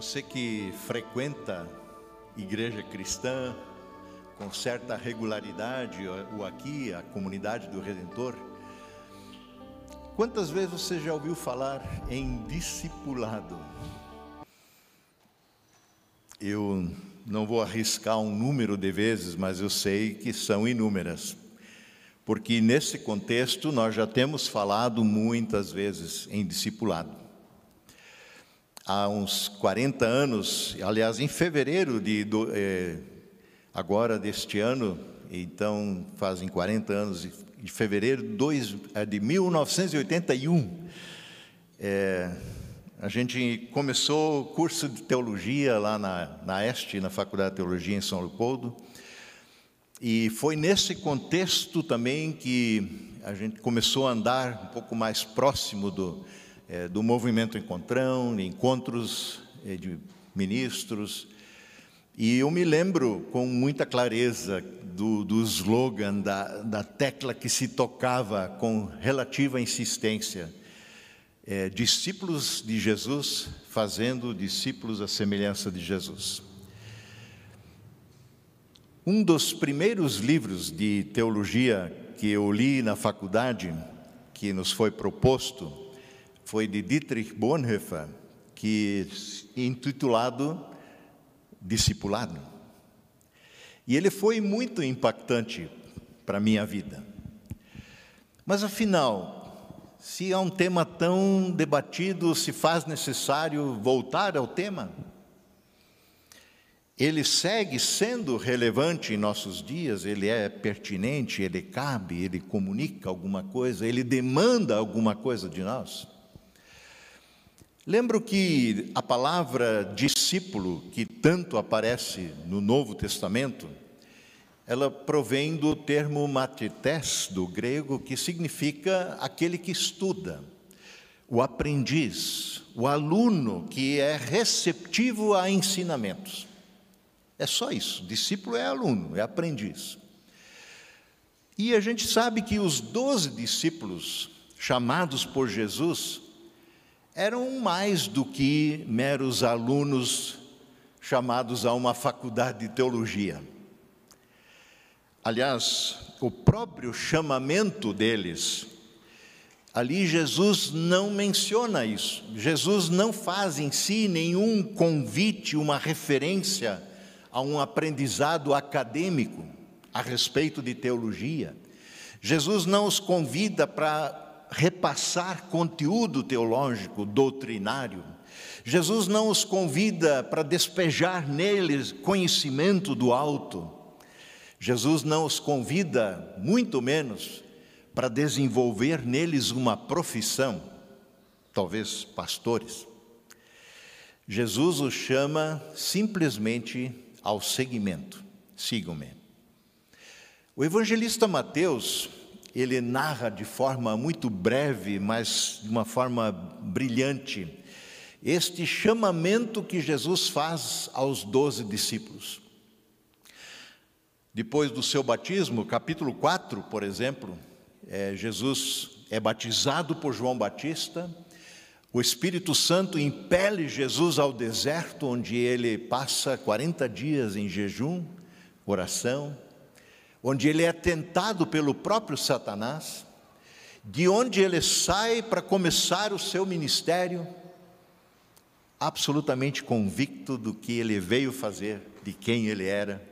Você que frequenta igreja cristã com certa regularidade, o aqui, a comunidade do Redentor, quantas vezes você já ouviu falar em discipulado? Eu não vou arriscar um número de vezes, mas eu sei que são inúmeras. Porque nesse contexto nós já temos falado muitas vezes em discipulado há uns 40 anos, aliás, em fevereiro de, do, é, agora deste ano, então fazem 40 anos, de fevereiro dois, é, de 1981, é, a gente começou o curso de teologia lá na, na Este, na Faculdade de Teologia em São Leopoldo, e foi nesse contexto também que a gente começou a andar um pouco mais próximo do, é, do movimento Encontrão, encontros é, de ministros. E eu me lembro com muita clareza do, do slogan, da, da tecla que se tocava com relativa insistência. É, discípulos de Jesus fazendo discípulos à semelhança de Jesus. Um dos primeiros livros de teologia que eu li na faculdade, que nos foi proposto, foi de Dietrich Bonhoeffer, que intitulado Discipulado. E ele foi muito impactante para a minha vida. Mas afinal, se é um tema tão debatido, se faz necessário voltar ao tema? Ele segue sendo relevante em nossos dias, ele é pertinente, ele cabe, ele comunica alguma coisa, ele demanda alguma coisa de nós? Lembro que a palavra discípulo, que tanto aparece no Novo Testamento, ela provém do termo matites, do grego, que significa aquele que estuda, o aprendiz, o aluno que é receptivo a ensinamentos. É só isso, discípulo é aluno, é aprendiz. E a gente sabe que os doze discípulos chamados por Jesus, eram mais do que meros alunos chamados a uma faculdade de teologia. Aliás, o próprio chamamento deles, ali Jesus não menciona isso. Jesus não faz em si nenhum convite, uma referência a um aprendizado acadêmico a respeito de teologia. Jesus não os convida para repassar conteúdo teológico, doutrinário. Jesus não os convida para despejar neles conhecimento do alto. Jesus não os convida, muito menos, para desenvolver neles uma profissão, talvez pastores. Jesus os chama simplesmente ao seguimento. Sigam-me. O evangelista Mateus ele narra de forma muito breve, mas de uma forma brilhante, este chamamento que Jesus faz aos doze discípulos. Depois do seu batismo, capítulo 4, por exemplo, é, Jesus é batizado por João Batista, o Espírito Santo impele Jesus ao deserto, onde ele passa 40 dias em jejum, oração, onde ele é tentado pelo próprio Satanás, de onde ele sai para começar o seu ministério, absolutamente convicto do que ele veio fazer, de quem ele era.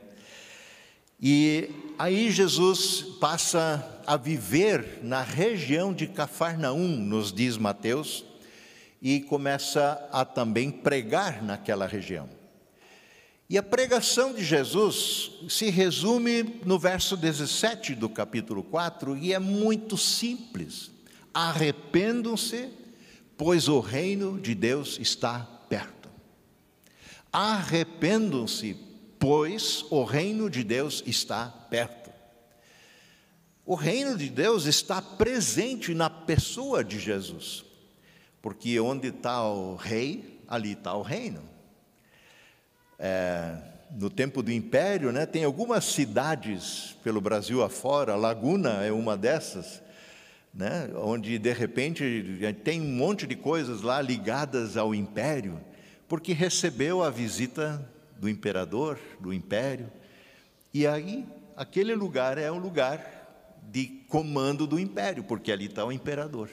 E aí Jesus passa a viver na região de Cafarnaum, nos diz Mateus, e começa a também pregar naquela região. E a pregação de Jesus se resume no verso 17 do capítulo 4 e é muito simples. Arrependam-se, pois o reino de Deus está perto. Arrependam-se, pois o reino de Deus está perto. O reino de Deus está presente na pessoa de Jesus, porque onde está o rei, ali está o reino é, no tempo do Império, né, tem algumas cidades pelo Brasil afora, Laguna é uma dessas, né, onde de repente tem um monte de coisas lá ligadas ao Império, porque recebeu a visita do imperador, do império, e aí aquele lugar é um lugar de comando do império, porque ali está o imperador.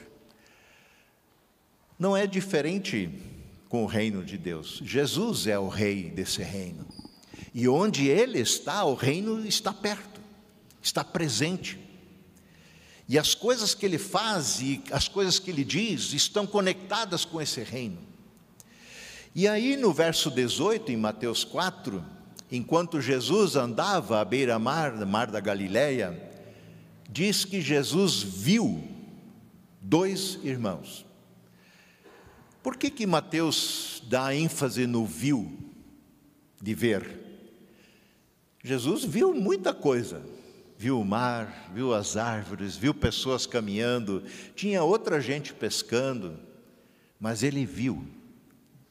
Não é diferente com o reino de Deus. Jesus é o rei desse reino. E onde ele está, o reino está perto, está presente. E as coisas que ele faz e as coisas que ele diz estão conectadas com esse reino. E aí no verso 18, em Mateus 4, enquanto Jesus andava à beira-mar, mar da Galileia, diz que Jesus viu dois irmãos. Por que que Mateus dá ênfase no viu, de ver? Jesus viu muita coisa viu o mar, viu as árvores, viu pessoas caminhando, tinha outra gente pescando, mas ele viu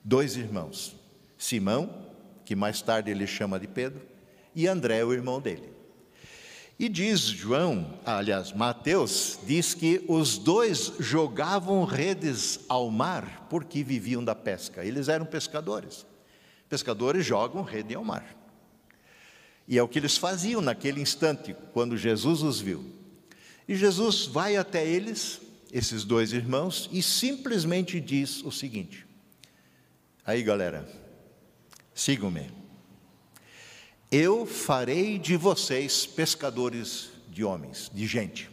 dois irmãos, Simão, que mais tarde ele chama de Pedro, e André, o irmão dele. E diz João, aliás, Mateus, diz que os dois jogavam redes ao mar porque viviam da pesca. Eles eram pescadores. Pescadores jogam rede ao mar. E é o que eles faziam naquele instante, quando Jesus os viu. E Jesus vai até eles, esses dois irmãos, e simplesmente diz o seguinte: Aí, galera, sigam-me. Eu farei de vocês pescadores de homens, de gente.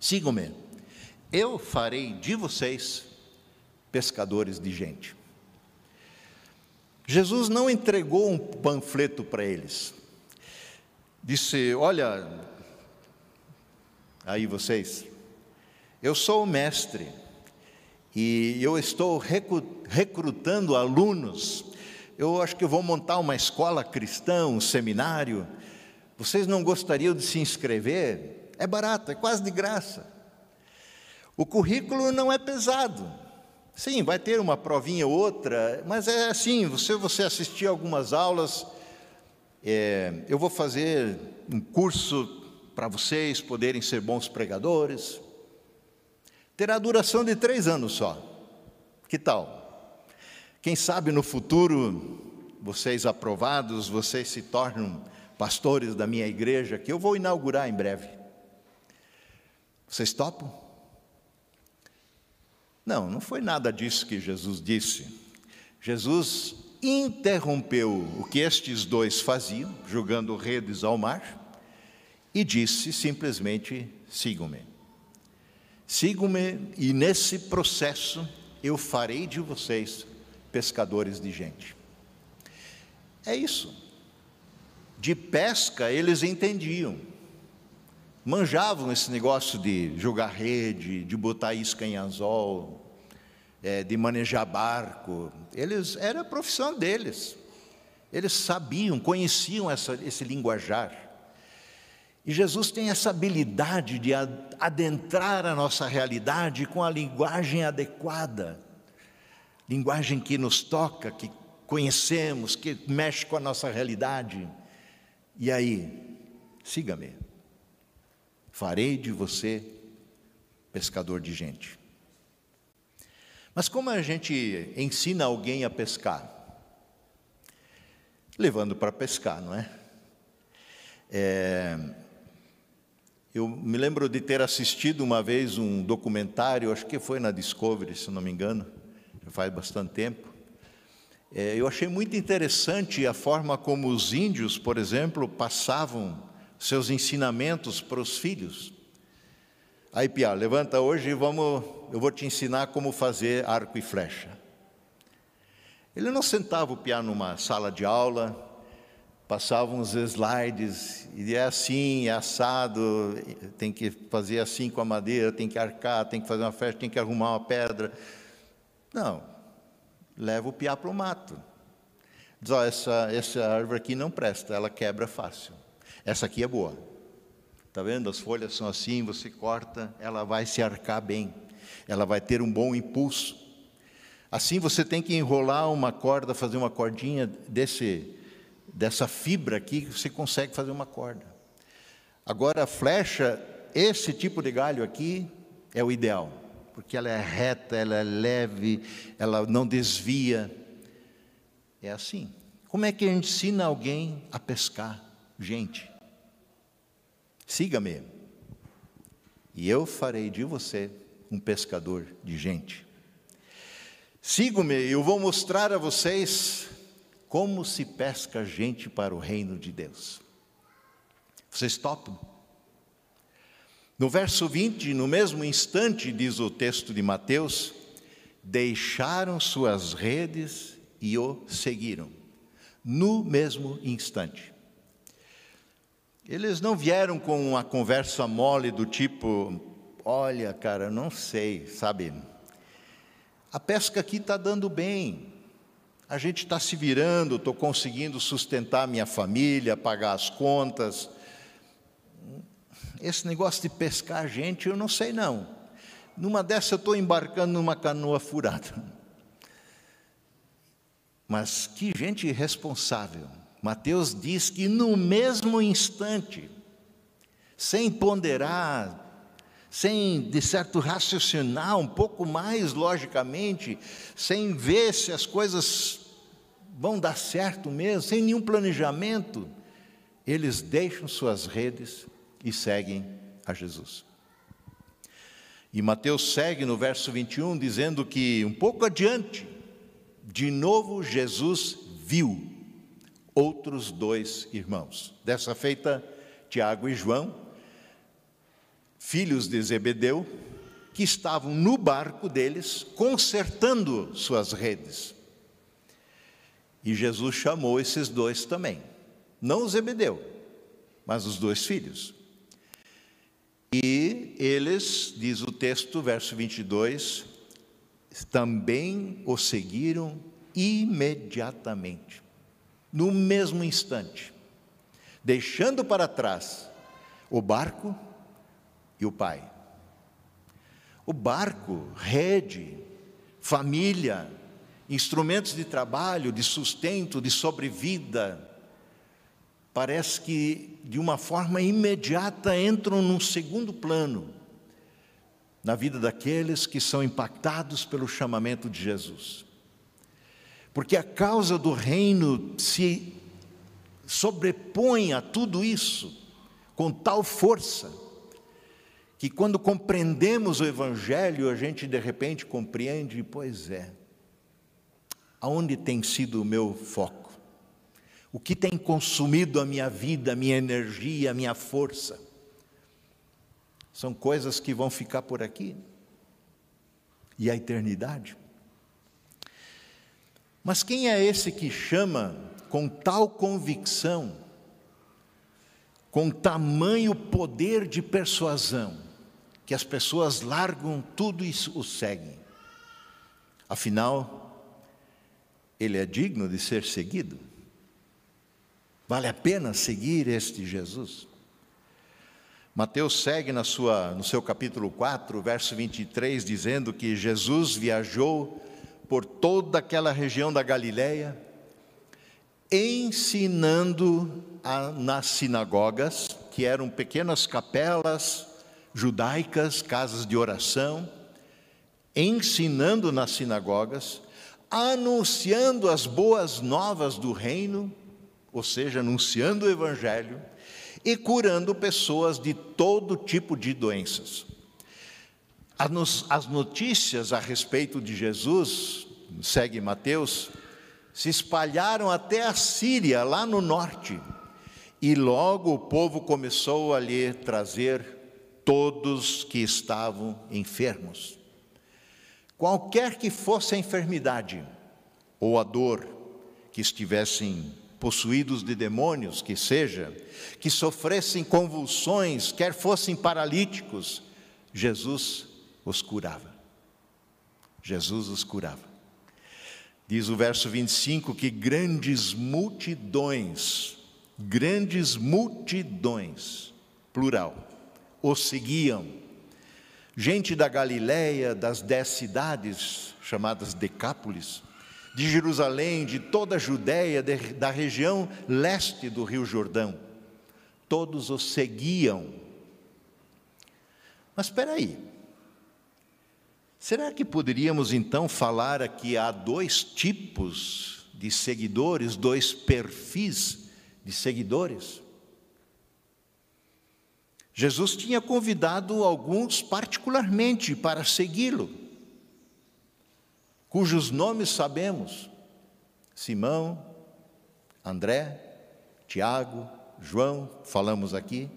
Sigam-me. Eu farei de vocês pescadores de gente. Jesus não entregou um panfleto para eles. Disse: Olha, aí vocês, eu sou o mestre e eu estou recrutando alunos. Eu acho que vou montar uma escola cristã, um seminário. Vocês não gostariam de se inscrever? É barato, é quase de graça. O currículo não é pesado. Sim, vai ter uma provinha ou outra, mas é assim: você, você assistir algumas aulas, é, eu vou fazer um curso para vocês poderem ser bons pregadores. Terá duração de três anos só. Que tal? Quem sabe no futuro, vocês aprovados, vocês se tornam pastores da minha igreja, que eu vou inaugurar em breve. Vocês topam? Não, não foi nada disso que Jesus disse. Jesus interrompeu o que estes dois faziam, jogando redes ao mar, e disse simplesmente: sigam-me. Sigam-me, e nesse processo eu farei de vocês pescadores de gente. É isso. De pesca eles entendiam, manjavam esse negócio de jogar rede, de botar isca em anzol, é, de manejar barco. Eles era a profissão deles. Eles sabiam, conheciam essa, esse linguajar. E Jesus tem essa habilidade de adentrar a nossa realidade com a linguagem adequada, linguagem que nos toca, que conhecemos, que mexe com a nossa realidade. E aí, siga-me farei de você pescador de gente. Mas como a gente ensina alguém a pescar? Levando para pescar, não é? é? Eu me lembro de ter assistido uma vez um documentário, acho que foi na Discovery, se não me engano, faz bastante tempo. É, eu achei muito interessante a forma como os índios, por exemplo, passavam seus ensinamentos para os filhos. Aí, Pia, levanta hoje e vamos, eu vou te ensinar como fazer arco e flecha. Ele não sentava o Pia numa sala de aula, passava uns slides, e é assim, é assado, tem que fazer assim com a madeira, tem que arcar, tem que fazer uma flecha, tem que arrumar uma pedra. Não, leva o piá para o mato. Diz, ó, essa, essa árvore aqui não presta, ela quebra fácil. Essa aqui é boa. Está vendo? As folhas são assim, você corta, ela vai se arcar bem. Ela vai ter um bom impulso. Assim você tem que enrolar uma corda, fazer uma cordinha desse, dessa fibra aqui, você consegue fazer uma corda. Agora a flecha, esse tipo de galho aqui é o ideal, porque ela é reta, ela é leve, ela não desvia. É assim. Como é que ensina alguém a pescar gente? Siga-me, e eu farei de você um pescador de gente. Siga-me, e eu vou mostrar a vocês como se pesca gente para o reino de Deus. Vocês topam? No verso 20, no mesmo instante, diz o texto de Mateus, deixaram suas redes e o seguiram. No mesmo instante. Eles não vieram com uma conversa mole do tipo: olha, cara, não sei, sabe? A pesca aqui está dando bem, a gente está se virando, estou conseguindo sustentar minha família, pagar as contas. Esse negócio de pescar gente, eu não sei não. Numa dessa eu estou embarcando numa canoa furada. Mas que gente irresponsável. Mateus diz que no mesmo instante, sem ponderar, sem, de certo, raciocinar um pouco mais logicamente, sem ver se as coisas vão dar certo mesmo, sem nenhum planejamento, eles deixam suas redes e seguem a Jesus. E Mateus segue no verso 21 dizendo que um pouco adiante, de novo Jesus viu outros dois irmãos. Dessa feita, Tiago e João, filhos de Zebedeu, que estavam no barco deles, consertando suas redes. E Jesus chamou esses dois também. Não Zebedeu, mas os dois filhos. E eles, diz o texto, verso 22, também o seguiram imediatamente no mesmo instante, deixando para trás o barco e o pai. O barco, rede, família, instrumentos de trabalho, de sustento, de sobrevida, parece que de uma forma imediata entram num segundo plano na vida daqueles que são impactados pelo chamamento de Jesus porque a causa do reino se sobrepõe a tudo isso com tal força que quando compreendemos o Evangelho, a gente de repente compreende, pois é, aonde tem sido o meu foco? O que tem consumido a minha vida, a minha energia, a minha força? São coisas que vão ficar por aqui. E a eternidade? Mas quem é esse que chama com tal convicção, com tamanho poder de persuasão, que as pessoas largam tudo e o seguem? Afinal, ele é digno de ser seguido? Vale a pena seguir este Jesus? Mateus segue na sua, no seu capítulo 4, verso 23, dizendo que Jesus viajou por toda aquela região da Galileia, ensinando a, nas sinagogas, que eram pequenas capelas judaicas, casas de oração, ensinando nas sinagogas, anunciando as boas novas do reino, ou seja, anunciando o evangelho e curando pessoas de todo tipo de doenças. As notícias a respeito de Jesus, segue Mateus, se espalharam até a Síria, lá no norte, e logo o povo começou a lhe trazer todos que estavam enfermos. Qualquer que fosse a enfermidade ou a dor, que estivessem possuídos de demônios, que seja, que sofressem convulsões, quer fossem paralíticos, Jesus os curava. Jesus os curava. Diz o verso 25 que grandes multidões, grandes multidões, plural, o seguiam. Gente da Galiléia, das dez cidades chamadas Decápolis, de Jerusalém, de toda a Judéia, da região leste do Rio Jordão, todos o seguiam. Mas espera aí, Será que poderíamos então falar aqui há dois tipos de seguidores, dois perfis de seguidores. Jesus tinha convidado alguns particularmente para segui-lo, cujos nomes sabemos: Simão, André, Tiago, João, falamos aqui.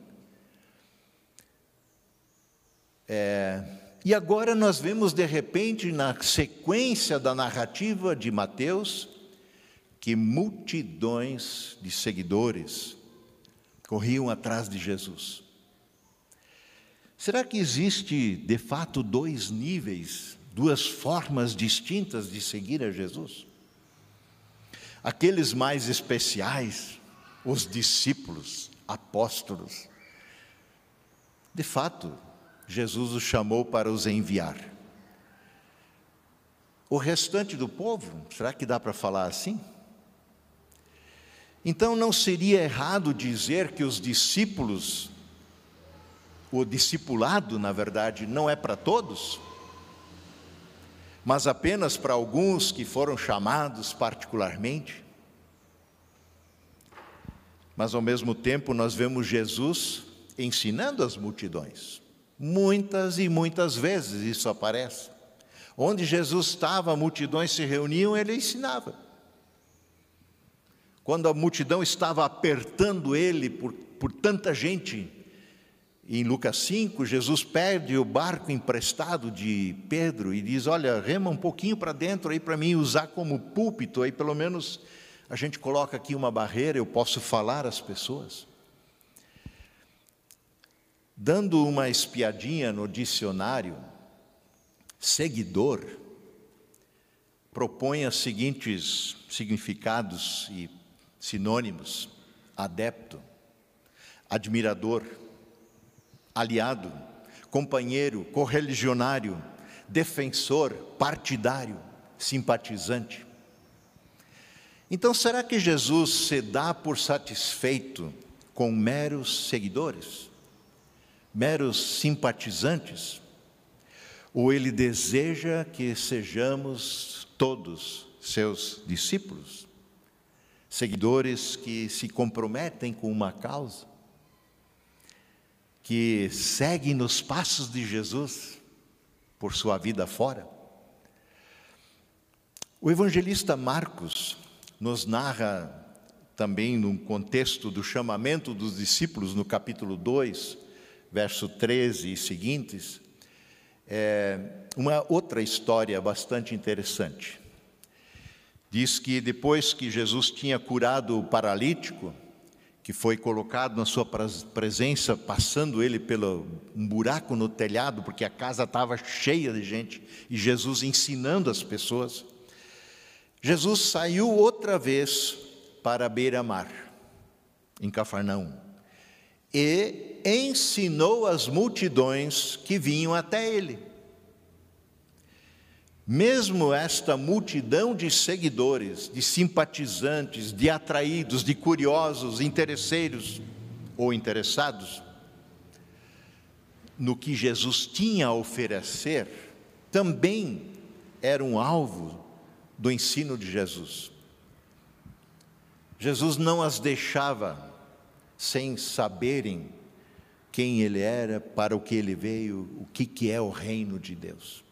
É, e agora nós vemos de repente, na sequência da narrativa de Mateus, que multidões de seguidores corriam atrás de Jesus. Será que existe de fato dois níveis, duas formas distintas de seguir a Jesus? Aqueles mais especiais, os discípulos, apóstolos. De fato, Jesus os chamou para os enviar. O restante do povo, será que dá para falar assim? Então não seria errado dizer que os discípulos, o discipulado, na verdade, não é para todos, mas apenas para alguns que foram chamados particularmente? Mas ao mesmo tempo nós vemos Jesus ensinando as multidões. Muitas e muitas vezes isso aparece. Onde Jesus estava, multidões se reuniam, ele ensinava. Quando a multidão estava apertando ele por, por tanta gente, em Lucas 5, Jesus perde o barco emprestado de Pedro e diz: Olha, rema um pouquinho para dentro aí para mim usar como púlpito, aí pelo menos a gente coloca aqui uma barreira, eu posso falar às pessoas. Dando uma espiadinha no dicionário, seguidor propõe os seguintes significados e sinônimos: adepto, admirador, aliado, companheiro, correligionário, defensor, partidário, simpatizante. Então, será que Jesus se dá por satisfeito com meros seguidores? meros simpatizantes, ou ele deseja que sejamos todos seus discípulos, seguidores que se comprometem com uma causa, que seguem nos passos de Jesus por sua vida fora. O evangelista Marcos nos narra também no contexto do chamamento dos discípulos no capítulo 2, verso 13 e seguintes, é uma outra história bastante interessante. Diz que depois que Jesus tinha curado o paralítico, que foi colocado na sua presença, passando ele pelo um buraco no telhado, porque a casa estava cheia de gente, e Jesus ensinando as pessoas. Jesus saiu outra vez para a beira-mar, em Cafarnaum e ensinou as multidões que vinham até ele. Mesmo esta multidão de seguidores, de simpatizantes, de atraídos, de curiosos, interesseiros ou interessados no que Jesus tinha a oferecer, também eram alvo do ensino de Jesus. Jesus não as deixava sem saberem quem ele era, para o que ele veio, o que, que é o reino de Deus.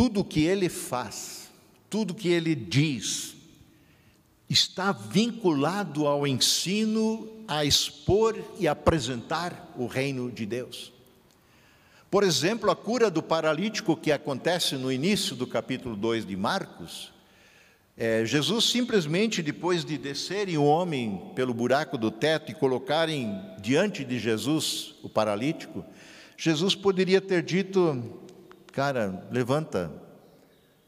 Tudo que ele faz, tudo que ele diz, está vinculado ao ensino a expor e apresentar o reino de Deus. Por exemplo, a cura do paralítico que acontece no início do capítulo 2 de Marcos, é, Jesus simplesmente, depois de descerem o homem pelo buraco do teto e colocarem diante de Jesus o paralítico, Jesus poderia ter dito: Cara, levanta,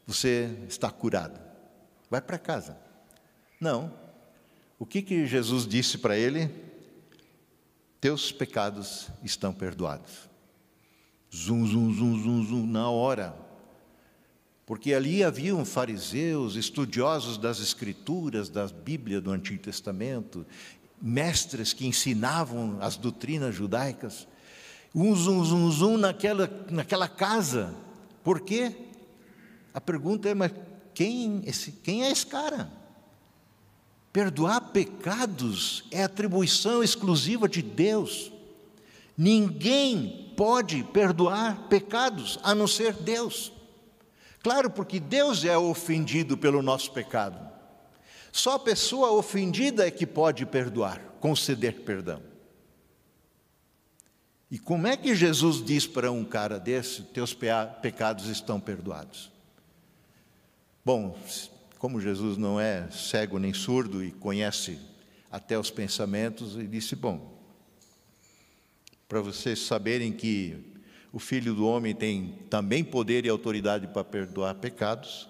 você está curado, vai para casa. Não. O que, que Jesus disse para ele? Teus pecados estão perdoados. Zum, zum, zum, zum, zum, na hora porque ali haviam fariseus, estudiosos das Escrituras, da Bíblia do Antigo Testamento, mestres que ensinavam as doutrinas judaicas. Um zum, zum, zum naquela, naquela casa. Por quê? A pergunta é: mas quem, esse, quem é esse cara? Perdoar pecados é atribuição exclusiva de Deus. Ninguém pode perdoar pecados a não ser Deus. Claro, porque Deus é ofendido pelo nosso pecado. Só a pessoa ofendida é que pode perdoar, conceder perdão. E como é que Jesus diz para um cara desse: teus pecados estão perdoados? Bom, como Jesus não é cego nem surdo e conhece até os pensamentos, ele disse: Bom, para vocês saberem que o Filho do Homem tem também poder e autoridade para perdoar pecados,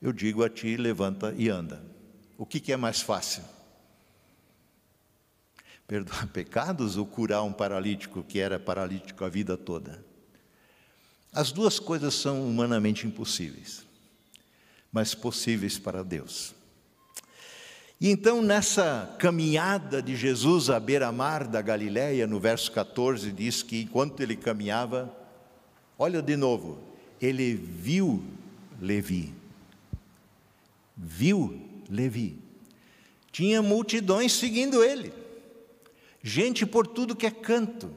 eu digo a ti: levanta e anda. O que, que é mais fácil? Perdoar pecados ou curar um paralítico que era paralítico a vida toda? As duas coisas são humanamente impossíveis, mas possíveis para Deus. E então, nessa caminhada de Jesus à beira-mar da Galiléia, no verso 14, diz que enquanto ele caminhava, olha de novo, ele viu Levi. Viu Levi. Tinha multidões seguindo ele gente por tudo que é canto.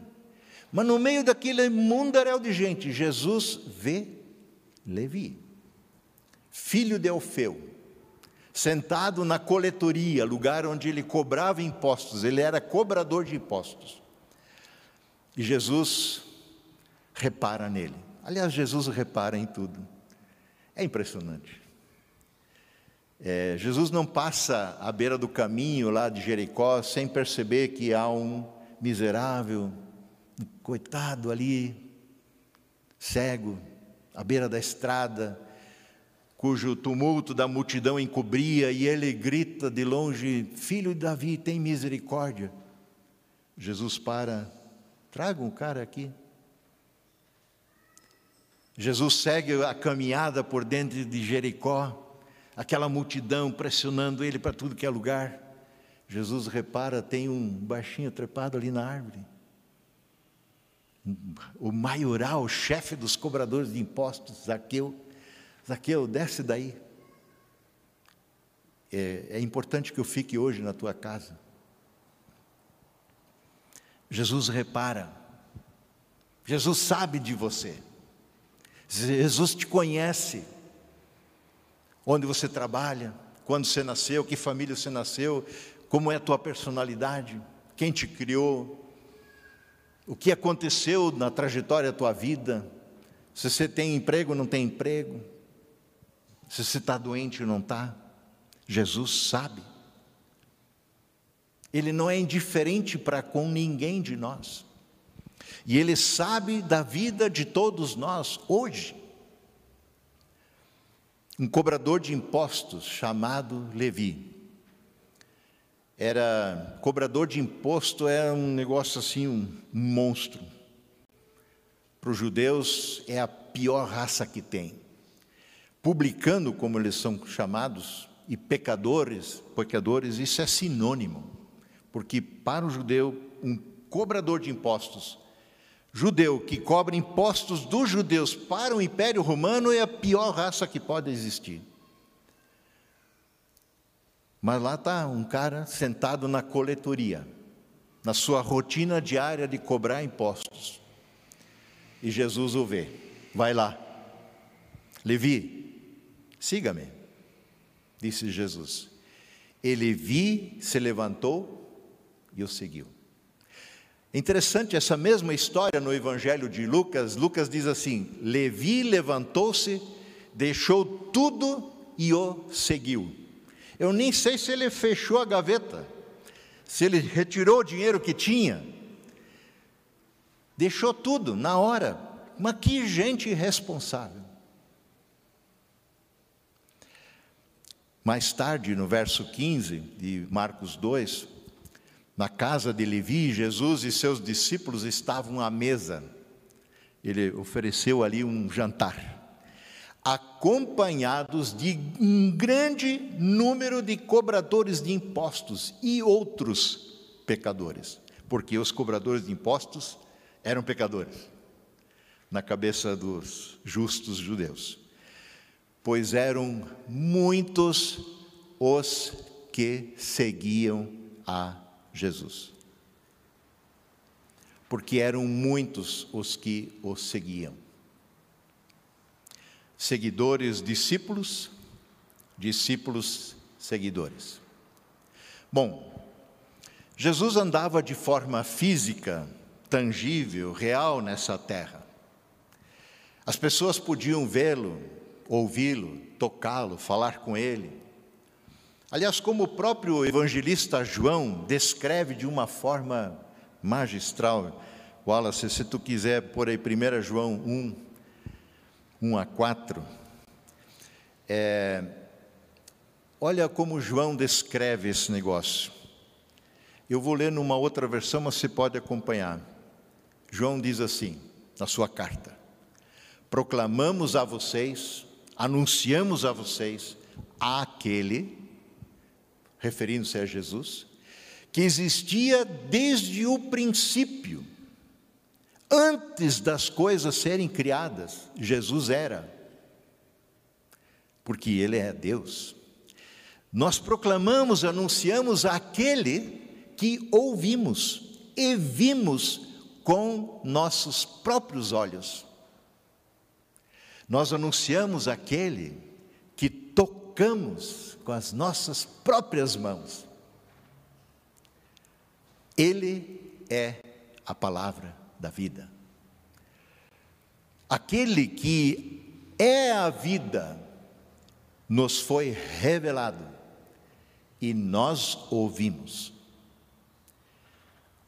Mas no meio daquele mundaréu de gente, Jesus vê Levi, filho de Alfeu, sentado na coletoria, lugar onde ele cobrava impostos, ele era cobrador de impostos. E Jesus repara nele. Aliás, Jesus repara em tudo. É impressionante. É, Jesus não passa à beira do caminho lá de Jericó sem perceber que há um miserável, um coitado ali, cego, à beira da estrada, cujo tumulto da multidão encobria, e ele grita de longe: Filho de Davi, tem misericórdia. Jesus para, traga um cara aqui. Jesus segue a caminhada por dentro de Jericó aquela multidão pressionando ele para tudo que é lugar. Jesus repara, tem um baixinho trepado ali na árvore. O maioral, o chefe dos cobradores de impostos, Zaqueu. Zaqueu, desce daí. É, é importante que eu fique hoje na tua casa. Jesus repara. Jesus sabe de você. Jesus te conhece onde você trabalha, quando você nasceu, que família você nasceu, como é a tua personalidade, quem te criou, o que aconteceu na trajetória da tua vida, se você tem emprego ou não tem emprego, se você está doente ou não está. Jesus sabe. Ele não é indiferente para com ninguém de nós. E Ele sabe da vida de todos nós hoje um cobrador de impostos chamado Levi. Era cobrador de imposto era um negócio assim, um monstro. Para os judeus é a pior raça que tem. Publicano, como eles são chamados, e pecadores, pecadores, isso é sinônimo, porque para o judeu um cobrador de impostos judeu que cobra impostos dos judeus para o Império Romano é a pior raça que pode existir. Mas lá está um cara sentado na coletoria, na sua rotina diária de cobrar impostos. E Jesus o vê. Vai lá. Levi, siga-me, disse Jesus. Ele vi, se levantou e o seguiu. Interessante essa mesma história no Evangelho de Lucas. Lucas diz assim: Levi levantou-se, deixou tudo e o seguiu. Eu nem sei se ele fechou a gaveta, se ele retirou o dinheiro que tinha. Deixou tudo na hora. Mas que gente irresponsável. Mais tarde, no verso 15 de Marcos 2, na casa de Levi, Jesus e seus discípulos estavam à mesa. Ele ofereceu ali um jantar, acompanhados de um grande número de cobradores de impostos e outros pecadores, porque os cobradores de impostos eram pecadores na cabeça dos justos judeus. pois eram muitos os que seguiam a Jesus. Porque eram muitos os que o seguiam. Seguidores, discípulos, discípulos, seguidores. Bom, Jesus andava de forma física, tangível, real nessa terra. As pessoas podiam vê-lo, ouvi-lo, tocá-lo, falar com ele. Aliás, como o próprio evangelista João descreve de uma forma magistral, Wallace, se tu quiser por aí 1 João 1, 1 a 4, é, olha como João descreve esse negócio. Eu vou ler numa outra versão, mas você pode acompanhar. João diz assim, na sua carta: Proclamamos a vocês, anunciamos a vocês aquele, referindo-se a Jesus, que existia desde o princípio, antes das coisas serem criadas, Jesus era, porque Ele é Deus. Nós proclamamos, anunciamos aquele que ouvimos e vimos com nossos próprios olhos. Nós anunciamos aquele que tocamos com as nossas próprias mãos. Ele é a palavra da vida. Aquele que é a vida nos foi revelado e nós ouvimos.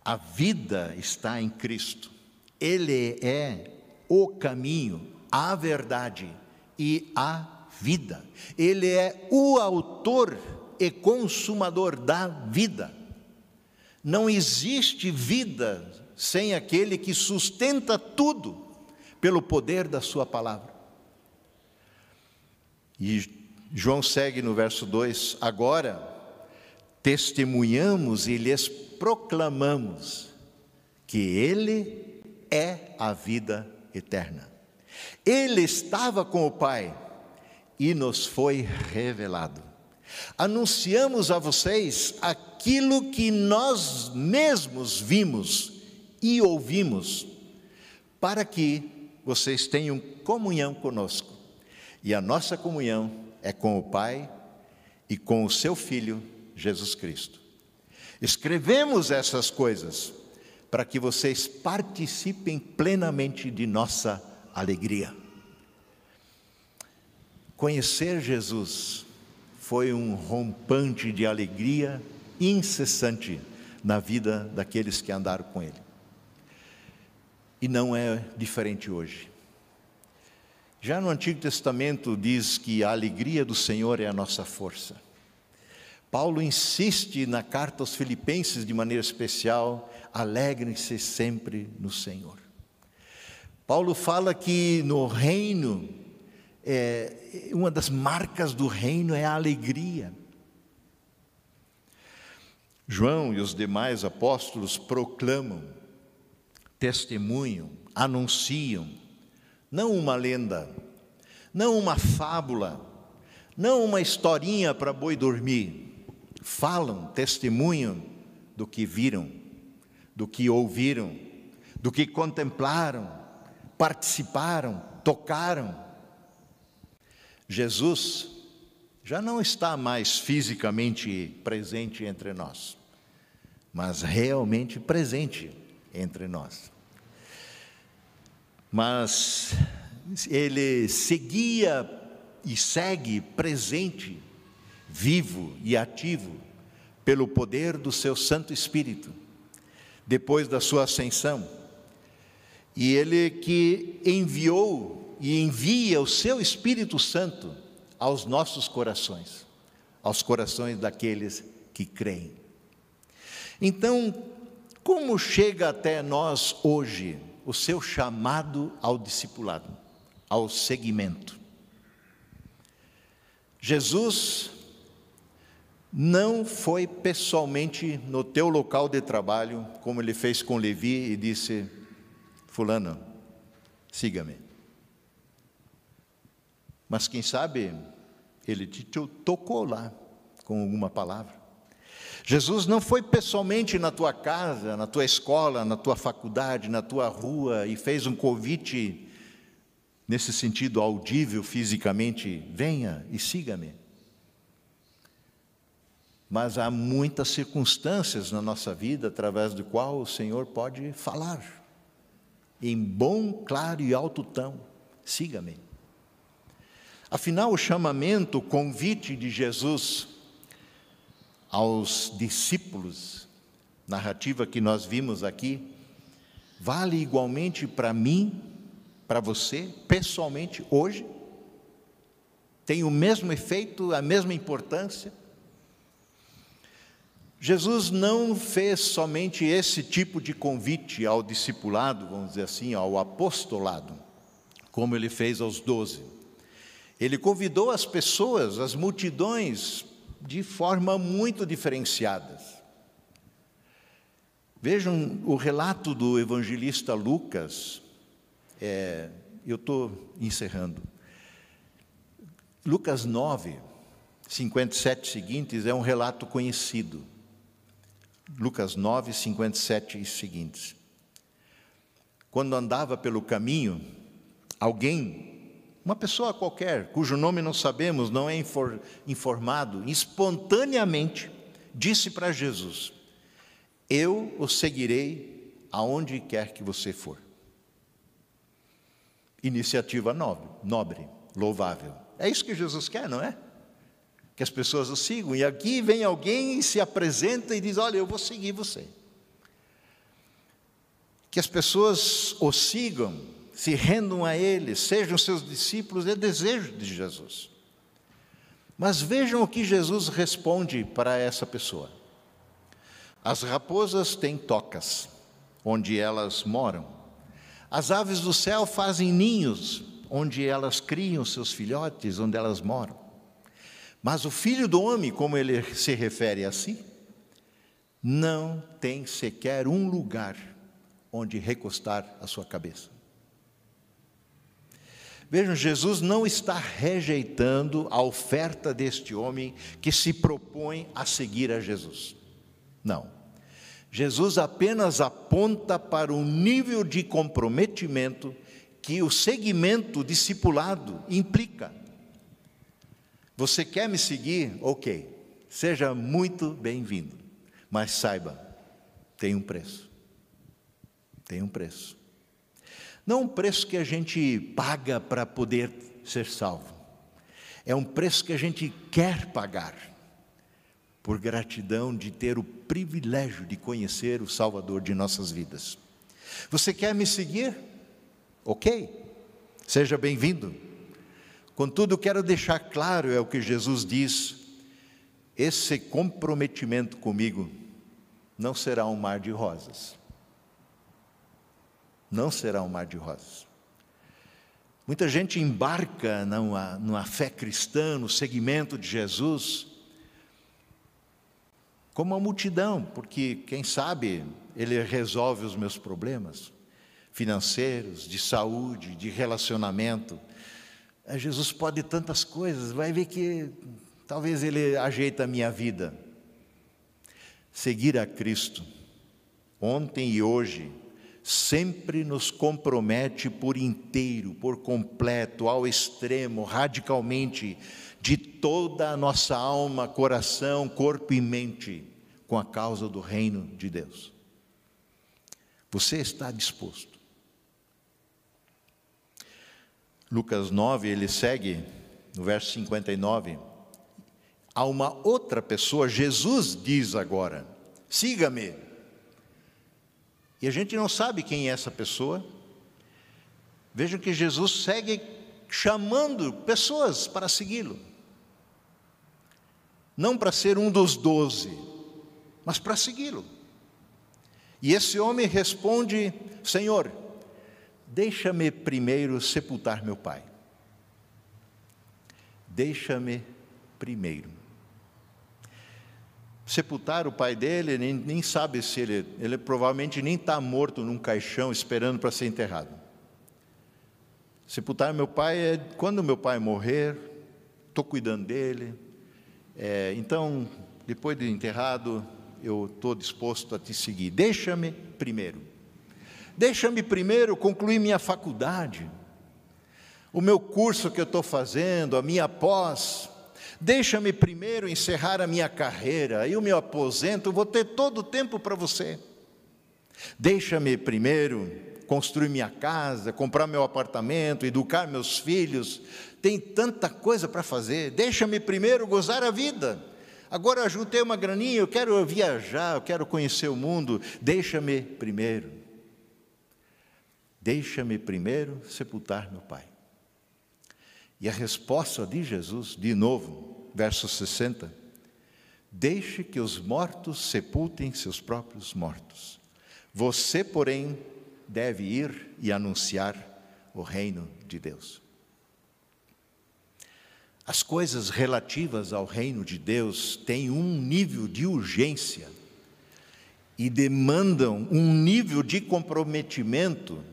A vida está em Cristo. Ele é o caminho, a verdade e a vida. Ele é o autor e consumador da vida. Não existe vida sem aquele que sustenta tudo pelo poder da Sua palavra. E João segue no verso 2: Agora testemunhamos e lhes proclamamos que Ele é a vida eterna. Ele estava com o Pai e nos foi revelado. Anunciamos a vocês aquilo que nós mesmos vimos e ouvimos, para que vocês tenham comunhão conosco. E a nossa comunhão é com o Pai e com o seu Filho, Jesus Cristo. Escrevemos essas coisas para que vocês participem plenamente de nossa alegria. Conhecer Jesus foi um rompante de alegria incessante na vida daqueles que andaram com Ele. E não é diferente hoje. Já no Antigo Testamento diz que a alegria do Senhor é a nossa força. Paulo insiste na carta aos Filipenses de maneira especial: alegrem-se sempre no Senhor. Paulo fala que no reino, é, uma das marcas do reino é a alegria. João e os demais apóstolos proclamam, testemunham, anunciam, não uma lenda, não uma fábula, não uma historinha para boi dormir. Falam, testemunham do que viram, do que ouviram, do que contemplaram, participaram, tocaram. Jesus já não está mais fisicamente presente entre nós, mas realmente presente entre nós. Mas ele seguia e segue presente, vivo e ativo, pelo poder do seu Santo Espírito, depois da sua ascensão e ele que enviou e envia o seu Espírito Santo aos nossos corações, aos corações daqueles que creem. Então, como chega até nós hoje o seu chamado ao discipulado, ao seguimento? Jesus não foi pessoalmente no teu local de trabalho, como ele fez com Levi e disse: Fulano, siga-me. Mas quem sabe ele te tocou lá com alguma palavra. Jesus não foi pessoalmente na tua casa, na tua escola, na tua faculdade, na tua rua e fez um convite nesse sentido audível fisicamente: venha e siga-me. Mas há muitas circunstâncias na nossa vida através do qual o Senhor pode falar, em bom, claro e alto tom: siga-me. Afinal, o chamamento, o convite de Jesus aos discípulos, narrativa que nós vimos aqui, vale igualmente para mim, para você, pessoalmente, hoje? Tem o mesmo efeito, a mesma importância? Jesus não fez somente esse tipo de convite ao discipulado, vamos dizer assim, ao apostolado, como ele fez aos doze. Ele convidou as pessoas, as multidões, de forma muito diferenciada. Vejam o relato do evangelista Lucas, é, eu estou encerrando. Lucas 9, 57 seguintes, é um relato conhecido. Lucas 9, 57 e seguintes. Quando andava pelo caminho, alguém uma pessoa qualquer, cujo nome não sabemos, não é informado, espontaneamente disse para Jesus: Eu o seguirei aonde quer que você for. Iniciativa nobre, nobre, louvável. É isso que Jesus quer, não é? Que as pessoas o sigam. E aqui vem alguém e se apresenta e diz: Olha, eu vou seguir você. Que as pessoas o sigam se rendam a Ele, sejam seus discípulos, é desejo de Jesus. Mas vejam o que Jesus responde para essa pessoa. As raposas têm tocas, onde elas moram. As aves do céu fazem ninhos, onde elas criam seus filhotes, onde elas moram. Mas o filho do homem, como ele se refere a si, não tem sequer um lugar onde recostar a sua cabeça. Vejam, Jesus não está rejeitando a oferta deste homem que se propõe a seguir a Jesus. Não. Jesus apenas aponta para o nível de comprometimento que o segmento discipulado implica. Você quer me seguir? Ok, seja muito bem-vindo, mas saiba, tem um preço. Tem um preço. Não um preço que a gente paga para poder ser salvo. É um preço que a gente quer pagar, por gratidão de ter o privilégio de conhecer o Salvador de nossas vidas. Você quer me seguir? Ok, seja bem-vindo. Contudo, quero deixar claro, é o que Jesus diz: esse comprometimento comigo não será um mar de rosas não será um mar de rosas. Muita gente embarca numa, numa fé cristã, no seguimento de Jesus, como uma multidão, porque quem sabe ele resolve os meus problemas financeiros, de saúde, de relacionamento. É, Jesus pode tantas coisas, vai ver que talvez ele ajeita a minha vida. Seguir a Cristo, ontem e hoje, sempre nos compromete por inteiro, por completo, ao extremo, radicalmente, de toda a nossa alma, coração, corpo e mente, com a causa do reino de Deus. Você está disposto? Lucas 9, ele segue no verso 59. A uma outra pessoa, Jesus diz agora: siga-me. E a gente não sabe quem é essa pessoa. Vejam que Jesus segue chamando pessoas para segui-lo. Não para ser um dos doze, mas para segui-lo. E esse homem responde: Senhor, deixa-me primeiro sepultar meu pai. Deixa-me primeiro sepultar o pai dele, nem, nem sabe se ele, ele provavelmente nem está morto num caixão esperando para ser enterrado. Sepultar meu pai é quando meu pai morrer, estou cuidando dele. É, então, depois de enterrado, eu estou disposto a te seguir. Deixa-me primeiro. Deixa-me primeiro concluir minha faculdade, o meu curso que eu estou fazendo, a minha pós. Deixa-me primeiro encerrar a minha carreira, eu me aposento, vou ter todo o tempo para você. Deixa-me primeiro construir minha casa, comprar meu apartamento, educar meus filhos. Tem tanta coisa para fazer. Deixa-me primeiro gozar a vida. Agora eu juntei uma graninha, eu quero viajar, eu quero conhecer o mundo. Deixa-me primeiro. Deixa-me primeiro sepultar meu pai. E a resposta de Jesus, de novo, verso 60, deixe que os mortos sepultem seus próprios mortos. Você, porém, deve ir e anunciar o reino de Deus. As coisas relativas ao reino de Deus têm um nível de urgência e demandam um nível de comprometimento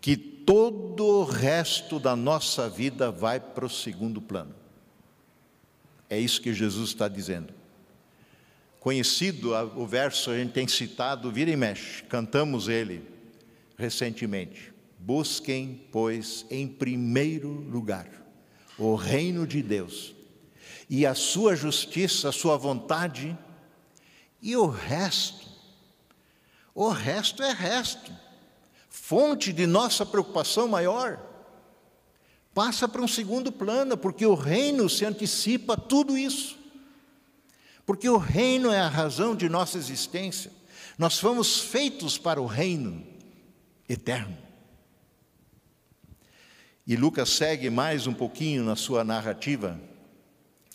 que todo o resto da nossa vida vai para o segundo plano. É isso que Jesus está dizendo. Conhecido o verso, a gente tem citado, vira e mexe, cantamos ele recentemente. Busquem, pois, em primeiro lugar o reino de Deus e a sua justiça, a sua vontade, e o resto, o resto é resto, fonte de nossa preocupação maior, passa para um segundo plano, porque o reino se antecipa a tudo isso, porque o reino é a razão de nossa existência, nós fomos feitos para o reino eterno. E Lucas segue mais um pouquinho na sua narrativa,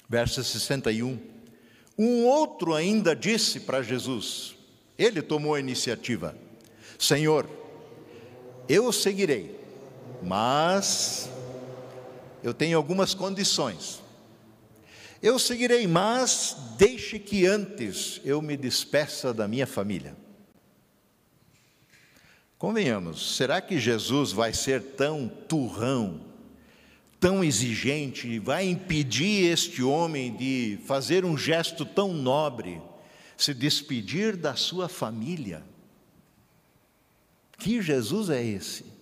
verso 61. Um outro ainda disse para Jesus, ele tomou a iniciativa: Senhor, eu seguirei, mas eu tenho algumas condições. Eu seguirei, mas deixe que antes eu me despeça da minha família. Convenhamos, será que Jesus vai ser tão turrão, tão exigente, vai impedir este homem de fazer um gesto tão nobre, se despedir da sua família? Que Jesus é esse?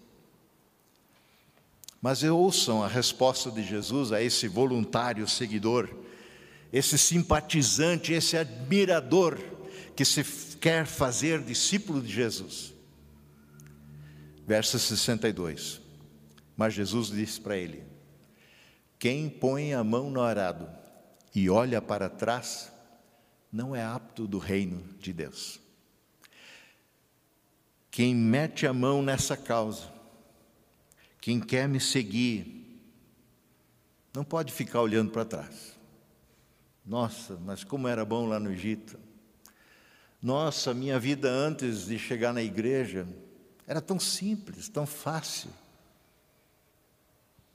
Mas ouçam a resposta de Jesus a esse voluntário seguidor, esse simpatizante, esse admirador que se quer fazer discípulo de Jesus verso 62. Mas Jesus disse para ele: Quem põe a mão no arado e olha para trás, não é apto do reino de Deus. Quem mete a mão nessa causa, quem quer me seguir, não pode ficar olhando para trás. Nossa, mas como era bom lá no Egito. Nossa, minha vida antes de chegar na igreja, era tão simples, tão fácil.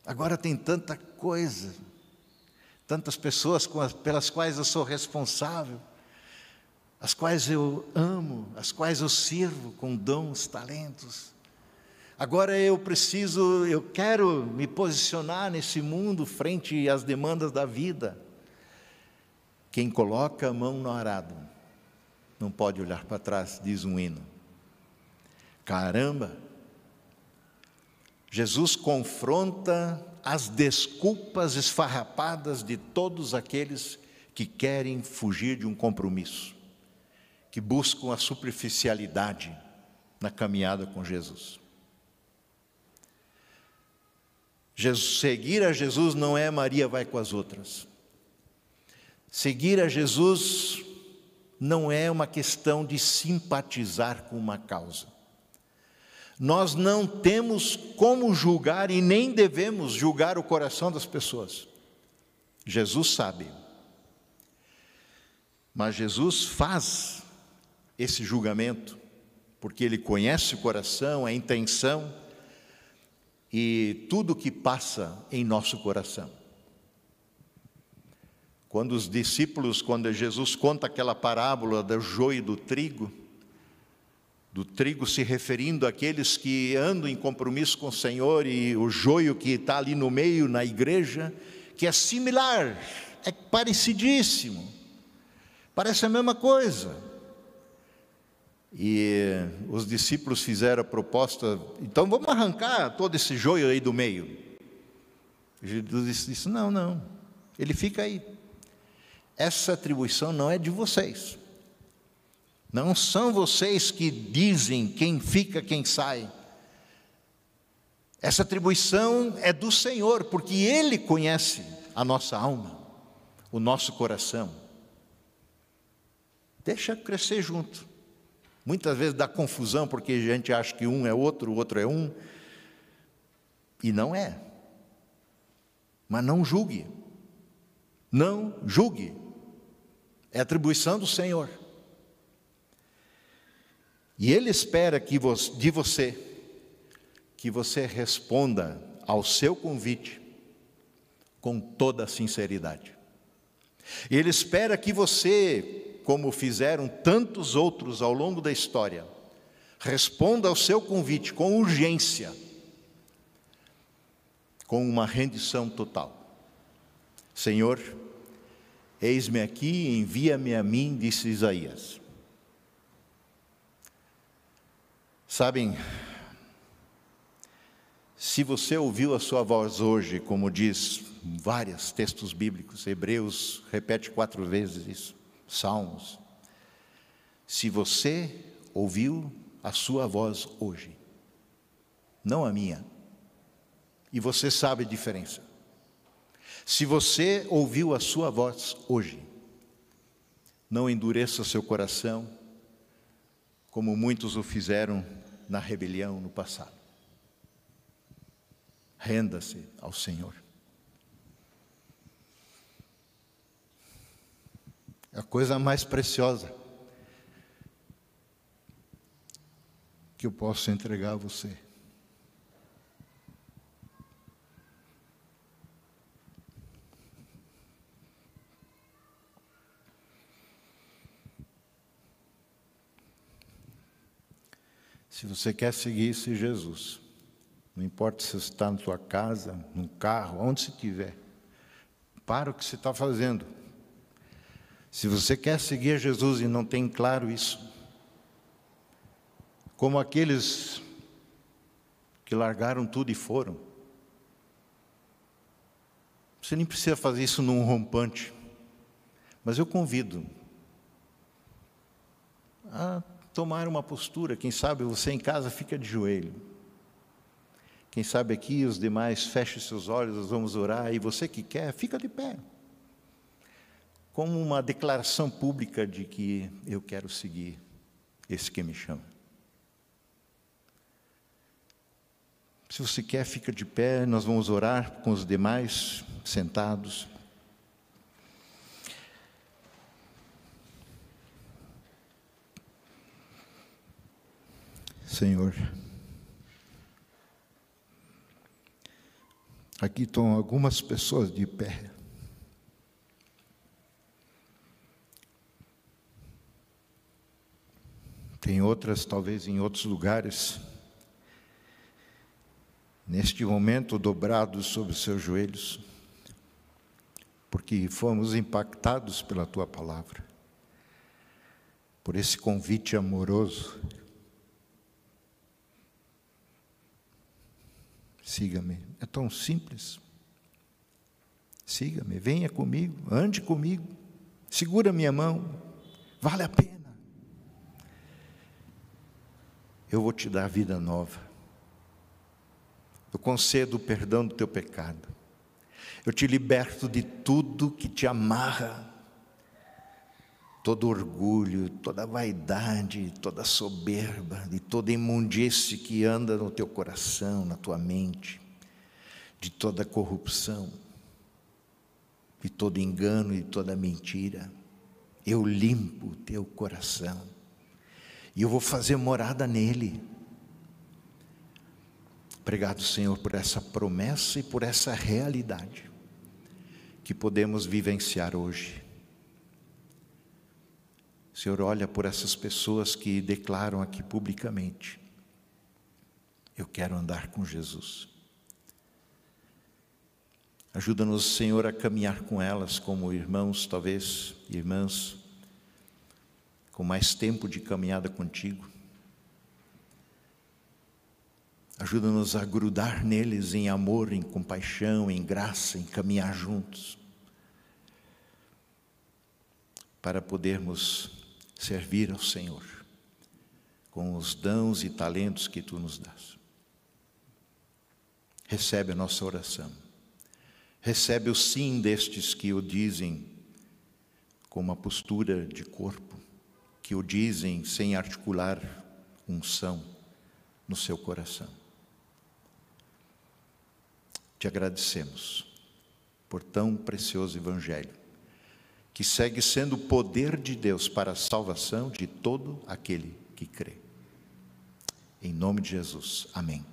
Agora tem tanta coisa, tantas pessoas pelas quais eu sou responsável, as quais eu amo, as quais eu sirvo com dons, talentos. Agora eu preciso, eu quero me posicionar nesse mundo frente às demandas da vida. Quem coloca a mão no arado não pode olhar para trás, diz um hino. Caramba! Jesus confronta as desculpas esfarrapadas de todos aqueles que querem fugir de um compromisso, que buscam a superficialidade na caminhada com Jesus. Jesus. Seguir a Jesus não é Maria vai com as outras. Seguir a Jesus não é uma questão de simpatizar com uma causa. Nós não temos como julgar e nem devemos julgar o coração das pessoas. Jesus sabe. Mas Jesus faz esse julgamento, porque Ele conhece o coração, a intenção e tudo que passa em nosso coração. Quando os discípulos, quando Jesus conta aquela parábola do joio e do trigo, do trigo se referindo àqueles que andam em compromisso com o Senhor e o joio que está ali no meio, na igreja, que é similar, é parecidíssimo, parece a mesma coisa. E os discípulos fizeram a proposta, então vamos arrancar todo esse joio aí do meio. Jesus disse: não, não, ele fica aí. Essa atribuição não é de vocês. Não são vocês que dizem quem fica, quem sai. Essa atribuição é do Senhor, porque Ele conhece a nossa alma, o nosso coração. Deixa crescer junto. Muitas vezes dá confusão porque a gente acha que um é outro, o outro é um, e não é. Mas não julgue. Não julgue. É atribuição do Senhor. E Ele espera que de você que você responda ao seu convite com toda a sinceridade. Ele espera que você, como fizeram tantos outros ao longo da história, responda ao seu convite com urgência, com uma rendição total. Senhor, eis-me aqui, envia-me a mim, disse Isaías. Sabem, se você ouviu a sua voz hoje, como diz vários textos bíblicos, Hebreus repete quatro vezes isso, Salmos. Se você ouviu a sua voz hoje, não a minha, e você sabe a diferença. Se você ouviu a sua voz hoje, não endureça seu coração, como muitos o fizeram na rebelião no passado. Renda-se ao Senhor. A coisa mais preciosa que eu posso entregar a você. Se você quer seguir esse Jesus, não importa se você está na sua casa, no carro, onde você estiver, para o que você está fazendo. Se você quer seguir Jesus e não tem claro isso, como aqueles que largaram tudo e foram, você nem precisa fazer isso num rompante, mas eu convido a tomar uma postura. Quem sabe você em casa fica de joelho. Quem sabe aqui os demais fechem seus olhos, nós vamos orar. E você que quer, fica de pé. Como uma declaração pública de que eu quero seguir esse que me chama. Se você quer, fica de pé, nós vamos orar com os demais sentados. Senhor. Aqui estão algumas pessoas de pé. Tem outras, talvez em outros lugares, neste momento dobrados sobre os seus joelhos, porque fomos impactados pela tua palavra, por esse convite amoroso Siga-me. É tão simples. Siga-me, venha comigo, ande comigo, segura minha mão, vale a pena. Eu vou te dar vida nova. Eu concedo o perdão do teu pecado. Eu te liberto de tudo que te amarra todo orgulho, toda vaidade, toda soberba, de toda imundície que anda no teu coração, na tua mente, de toda corrupção, de todo engano e toda mentira. Eu limpo o teu coração e eu vou fazer morada nele. Obrigado, Senhor, por essa promessa e por essa realidade que podemos vivenciar hoje. Senhor, olha por essas pessoas que declaram aqui publicamente: Eu quero andar com Jesus. Ajuda-nos, Senhor, a caminhar com elas como irmãos, talvez irmãs, com mais tempo de caminhada contigo. Ajuda-nos a grudar neles em amor, em compaixão, em graça, em caminhar juntos, para podermos servir ao Senhor com os dons e talentos que tu nos dás. Recebe a nossa oração. Recebe o sim destes que o dizem com uma postura de corpo, que o dizem sem articular unção no seu coração. Te agradecemos por tão precioso Evangelho, que segue sendo o poder de Deus para a salvação de todo aquele que crê. Em nome de Jesus. Amém.